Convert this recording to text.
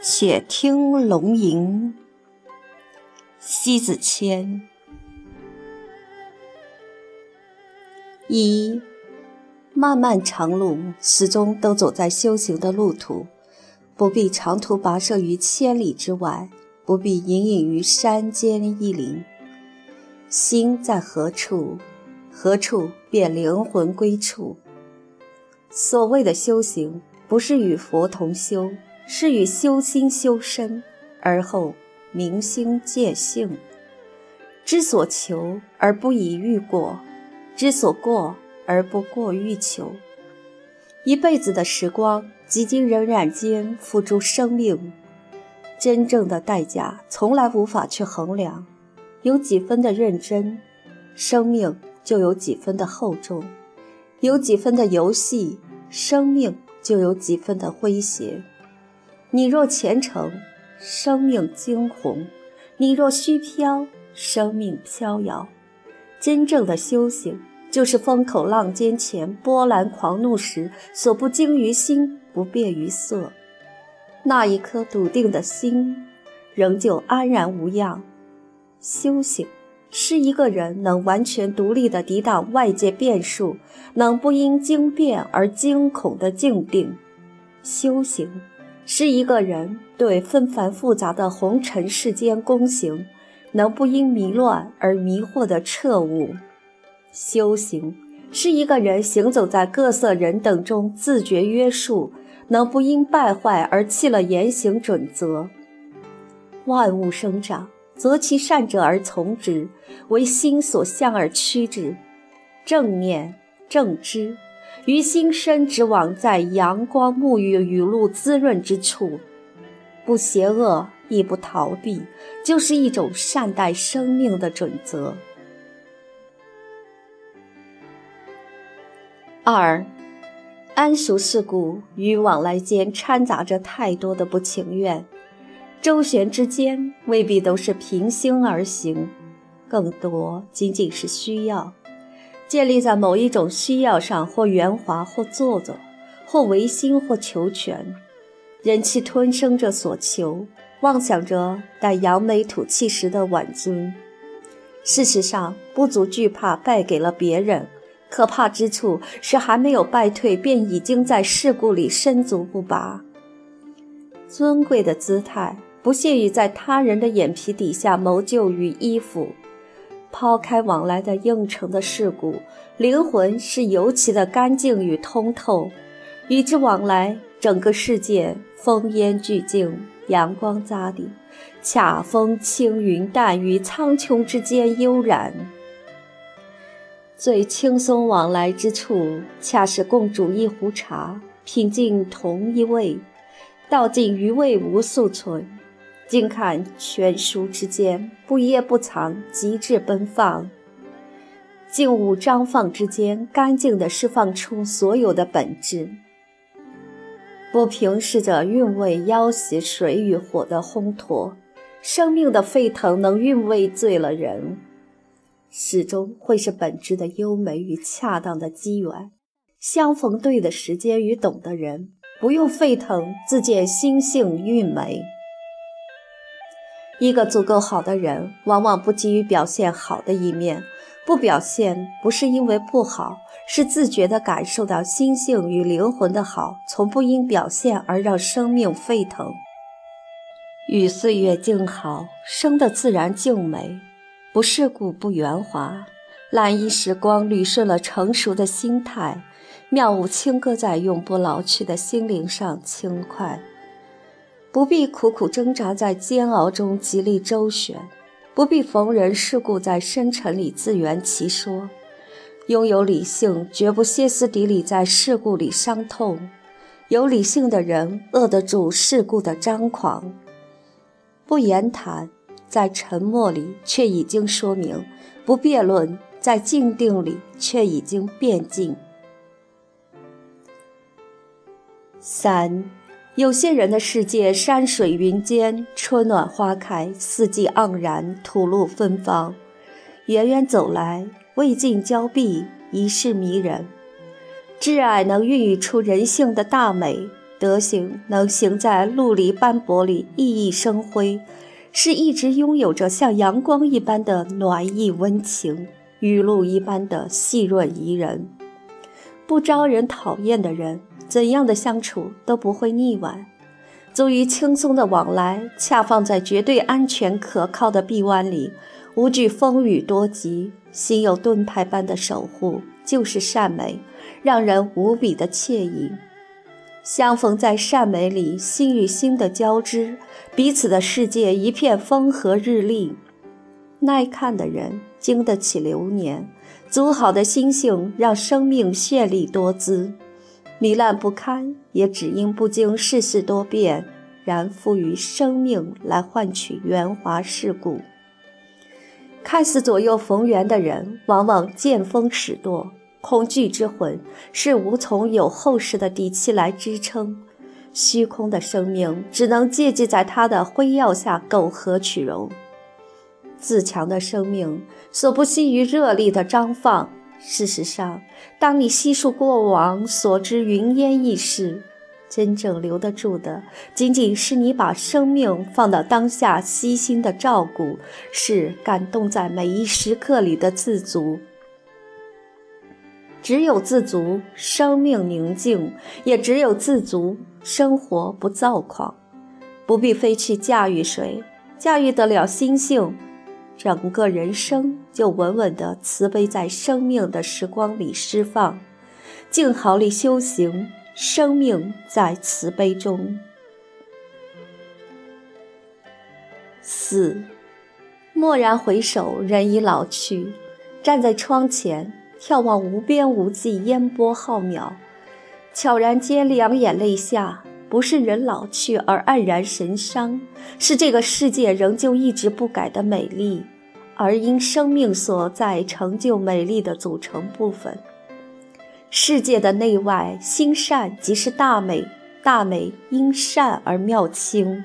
且听龙吟，西子谦。一漫漫长路，始终都走在修行的路途，不必长途跋涉于千里之外，不必隐隐于山间一林。心在何处，何处便灵魂归处。所谓的修行，不是与佛同修，是与修心修身，而后明心见性。知所求而不以欲过，知所过而不过欲求。一辈子的时光，几经荏苒间付诸生命，真正的代价从来无法去衡量。有几分的认真，生命就有几分的厚重。有几分的游戏，生命就有几分的诙谐。你若虔诚，生命惊鸿；你若虚飘，生命飘摇。真正的修行，就是风口浪尖前，波澜狂怒时，所不惊于心，不变于色。那一颗笃定的心，仍旧安然无恙。修行。是一个人能完全独立地抵挡外界变数，能不因惊变而惊恐的静定。修行是一个人对纷繁复杂的红尘世间公行，能不因迷乱而迷惑的彻悟。修行是一个人行走在各色人等中自觉约束，能不因败坏而弃了言行准则。万物生长。择其善者而从之，为心所向而趋之。正念正知，于心生之往在阳光沐浴、雨露滋润之处，不邪恶亦不逃避，就是一种善待生命的准则。二，安熟世故与往来间掺杂着太多的不情愿。周旋之间未必都是凭心而行，更多仅仅是需要，建立在某一种需要上，或圆滑，或做作，或违心，或求全。忍气吞声着所求，妄想着待扬眉吐气时的挽尊。事实上，不足惧怕败给了别人，可怕之处是还没有败退，便已经在事故里身足不拔。尊贵的姿态。不屑于在他人的眼皮底下谋救与依附，抛开往来的应承的事故，灵魂是尤其的干净与通透。与之往来，整个世界风烟俱净，阳光扎地，恰风轻云淡于苍穹之间悠然。最轻松往来之处，恰是共煮一壶茶，品尽同一味，道尽余味无宿存。静看全书之间，不掖不藏，极致奔放；静物张放之间，干净地释放出所有的本质。不平视着韵味要挟水与火的烘托，生命的沸腾能韵味醉了人，始终会是本质的优美与恰当的机缘，相逢对的时间与懂的人，不用沸腾，自见心性韵美。一个足够好的人，往往不急于表现好的一面，不表现不是因为不好，是自觉地感受到心性与灵魂的好，从不因表现而让生命沸腾。与岁月静好，生的自然静美，不世故不圆滑，懒衣时光捋顺了成熟的心态，妙舞轻歌在永不老去的心灵上轻快。不必苦苦挣扎在煎熬中极力周旋，不必逢人世故在深沉里自圆其说。拥有理性，绝不歇斯底里在事故里伤痛。有理性的人遏得住事故的张狂，不言谈，在沉默里却已经说明；不辩论，在静定里却已经变尽。三。有些人的世界，山水云间，春暖花开，四季盎然，吐露芬芳。远远走来，未尽交臂，一世迷人。挚爱能孕育出人性的大美，德行能行在陆离斑驳里熠熠生辉，是一直拥有着像阳光一般的暖意温情，雨露一般的细润宜人。不招人讨厌的人，怎样的相处都不会腻歪。足以轻松的往来，恰放在绝对安全可靠的臂弯里，无惧风雨多急，心有盾牌般的守护，就是善美，让人无比的惬意。相逢在善美里，心与心的交织，彼此的世界一片风和日丽。耐看的人经得起流年，足好的心性让生命绚丽多姿。糜烂不堪，也只因不经世事多变，然赋予生命来换取圆滑世故。看似左右逢源的人，往往见风使舵。恐惧之魂是无从有厚实的底气来支撑，虚空的生命只能借机在他的辉耀下苟合取容。自强的生命所不惜于热力的张放。事实上，当你细数过往所知云烟易逝，真正留得住的，仅仅是你把生命放到当下悉心的照顾，是感动在每一时刻里的自足。只有自足，生命宁静；也只有自足，生活不躁狂。不必非去驾驭谁，驾驭得了心性。整个人生就稳稳的慈悲在生命的时光里释放，静好里修行，生命在慈悲中。四，蓦然回首，人已老去。站在窗前，眺望无边无际烟波浩渺，悄然间两眼泪下，不是人老去而黯然神伤，是这个世界仍旧一直不改的美丽。而因生命所在成就美丽的组成部分，世界的内外心善即是大美，大美因善而妙清。